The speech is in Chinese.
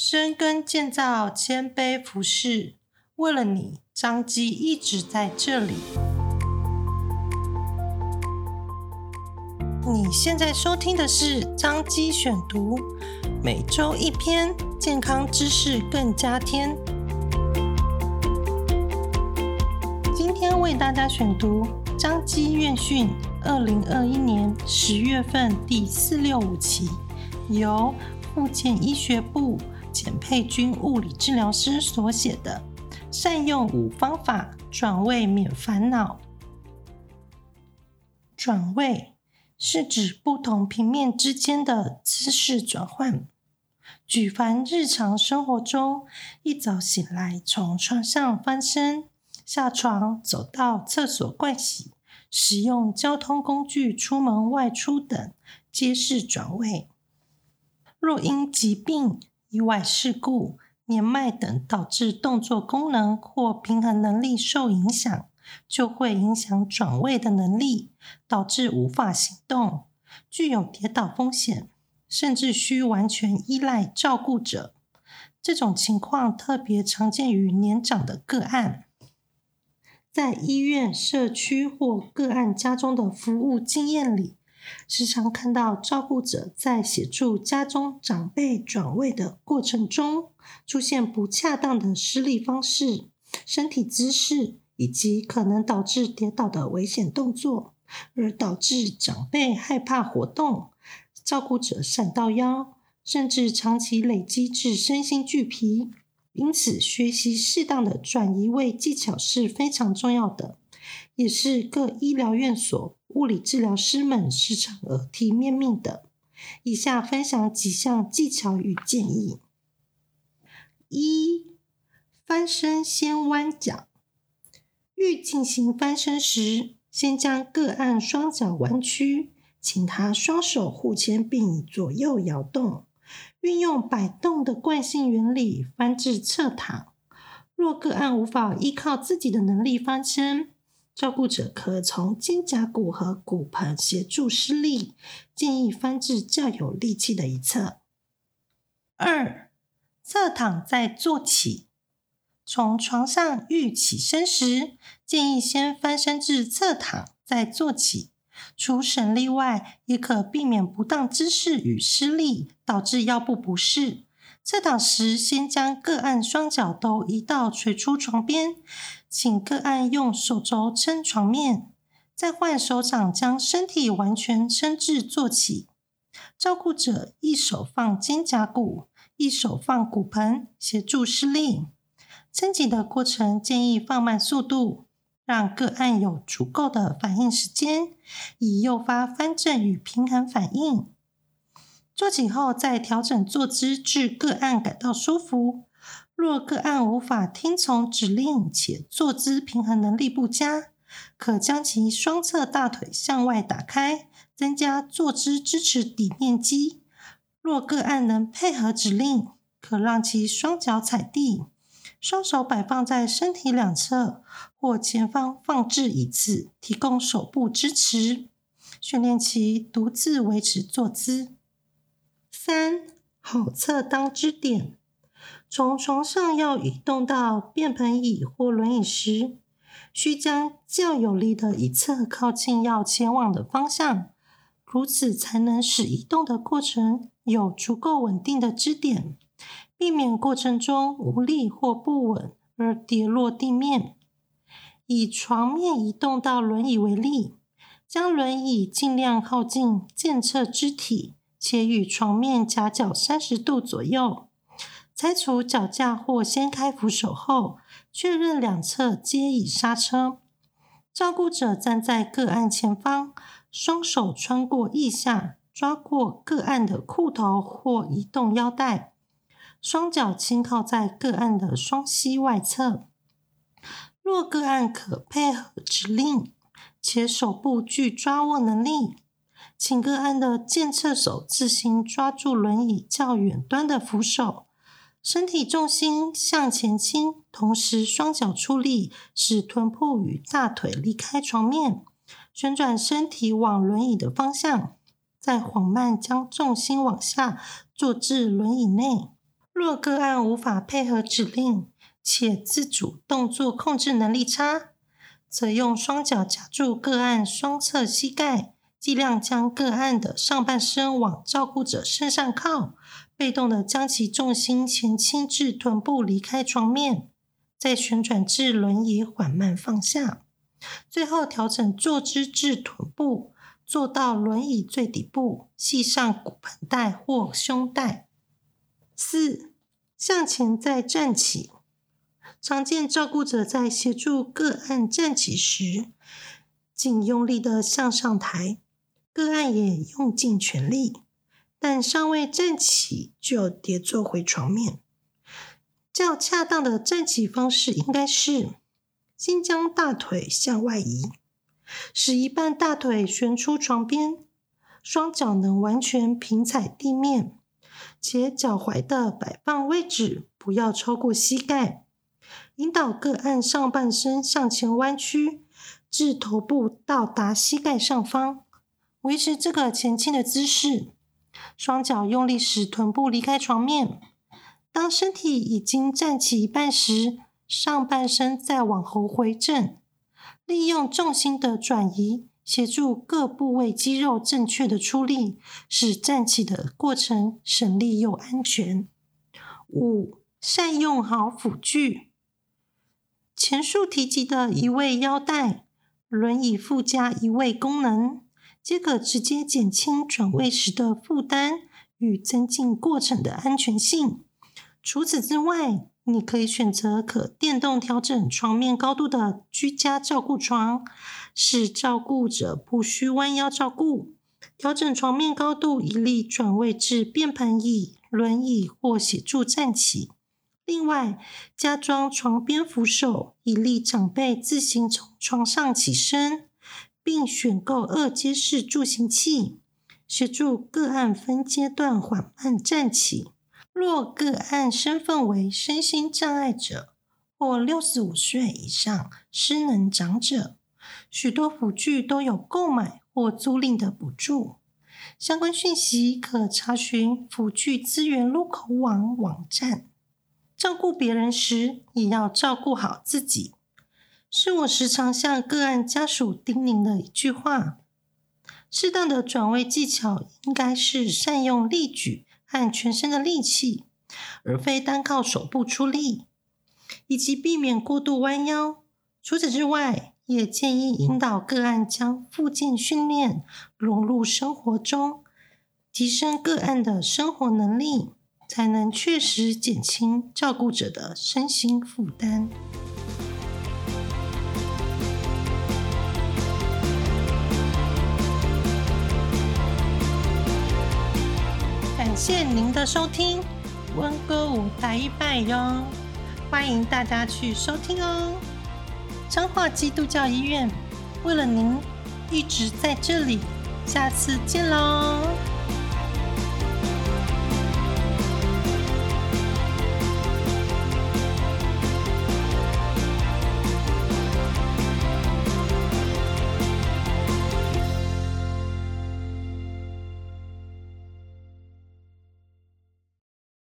深耕建造，谦卑服侍，为了你，张基一直在这里。你现在收听的是张基选读，每周一篇健康知识更加添。今天为大家选读张基院讯二零二一年十月份第四六五期，由复健医学部。简佩君物理治疗师所写的《善用五方法转位免烦恼》。转位是指不同平面之间的姿势转换。举凡日常生活中，一早醒来从床上翻身、下床走到厕所盥洗、使用交通工具出门外出等，皆是转位。若因疾病，意外事故、年迈等导致动作功能或平衡能力受影响，就会影响转位的能力，导致无法行动，具有跌倒风险，甚至需完全依赖照顾者。这种情况特别常见于年长的个案。在医院、社区或个案家中的服务经验里，时常看到照顾者在协助家中长辈转位的过程中，出现不恰当的施力方式、身体姿势，以及可能导致跌倒的危险动作，而导致长辈害怕活动，照顾者闪到腰，甚至长期累积至身心俱疲。因此，学习适当的转移位技巧是非常重要的，也是各医疗院所。物理治疗师们时常耳提面命的。以下分享几项技巧与建议：一、翻身先弯脚。欲进行翻身时，先将个案双脚弯曲，请他双手护前并左右摇动，运用摆动的惯性原理翻至侧躺。若个案无法依靠自己的能力翻身，照顾者可从肩胛骨和骨盆协助施力，建议翻至较有力气的一侧。二、侧躺再坐起。从床上欲起身时，建议先翻身至侧躺再坐起。除省力外，也可避免不当姿势与施力导致腰部不适。侧躺时，先将个案双脚都移到垂出床边。请个案用手肘撑床面，再换手掌将身体完全撑至坐起。照顾者一手放肩胛骨，一手放骨盆，协助施力。撑起的过程建议放慢速度，让个案有足够的反应时间，以诱发翻正与平衡反应。坐起后再调整坐姿至个案感到舒服。若个案无法听从指令且坐姿平衡能力不佳，可将其双侧大腿向外打开，增加坐姿支持底面积。若个案能配合指令，可让其双脚踩地，双手摆放在身体两侧或前方放置椅子，提供手部支持，训练其独自维持坐姿。三、好侧当支点。从床上要移动到便盆椅或轮椅时，需将较有力的一侧靠近要前往的方向，如此才能使移动的过程有足够稳定的支点，避免过程中无力或不稳而跌落地面。以床面移动到轮椅为例，将轮椅尽量靠近健侧肢体，且与床面夹角三十度左右。拆除脚架或掀开扶手后，确认两侧皆已刹车。照顾者站在个案前方，双手穿过腋下，抓过个案的裤头或移动腰带，双脚轻靠在个案的双膝外侧。若个案可配合指令，且手部具抓握能力，请个案的健侧手自行抓住轮椅较远端的扶手。身体重心向前倾，同时双脚出力，使臀部与大腿离开床面，旋转身体往轮椅的方向，再缓慢将重心往下坐至轮椅内。若个案无法配合指令，且自主动作控制能力差，则用双脚夹住个案双侧膝盖，尽量将个案的上半身往照顾者身上靠，被动的将其重心前倾至臀部离开床面，再旋转至轮椅缓慢放下，最后调整坐姿至臀部，坐到轮椅最底部，系上骨盆带或胸带。四，向前再站起。常见照顾者在协助个案站起时，仅用力的向上抬，个案也用尽全力，但尚未站起就跌坐回床面。较恰当的站起方式应该是先将大腿向外移，使一半大腿悬出床边，双脚能完全平踩地面，且脚踝的摆放位置不要超过膝盖。引导个案上半身向前弯曲，至头部到达膝盖上方，维持这个前倾的姿势。双脚用力使臀部离开床面。当身体已经站起一半时，上半身再往后回正，利用重心的转移，协助各部位肌肉正确的出力，使站起的过程省力又安全。五、善用好辅具。前述提及的移位腰带、轮椅附加移位功能，皆可直接减轻转位时的负担与增进过程的安全性。除此之外，你可以选择可电动调整床面高度的居家照顾床，使照顾者不需弯腰照顾。调整床面高度，一律转位至便盆椅、轮椅或协助站起。另外，加装床边扶手，以利长辈自行从床上起身，并选购二阶式助行器，协助个案分阶段缓慢站起。若个案身份为身心障碍者或六十五岁以上失能长者，许多辅具都有购买或租赁的补助。相关讯息可查询辅具资源路口网网站。照顾别人时，也要照顾好自己，是我时常向个案家属叮咛的一句话。适当的转位技巧应该是善用力举和全身的力气，而非单靠手部出力，以及避免过度弯腰。除此之外，也建议引导个案将复健训练融入生活中，提升个案的生活能力。才能确实减轻照顾者的身心负担。谢您的收听，温哥舞台一拜哟，欢迎大家去收听哦。彰化基督教医院为了您一直在这里，下次见喽。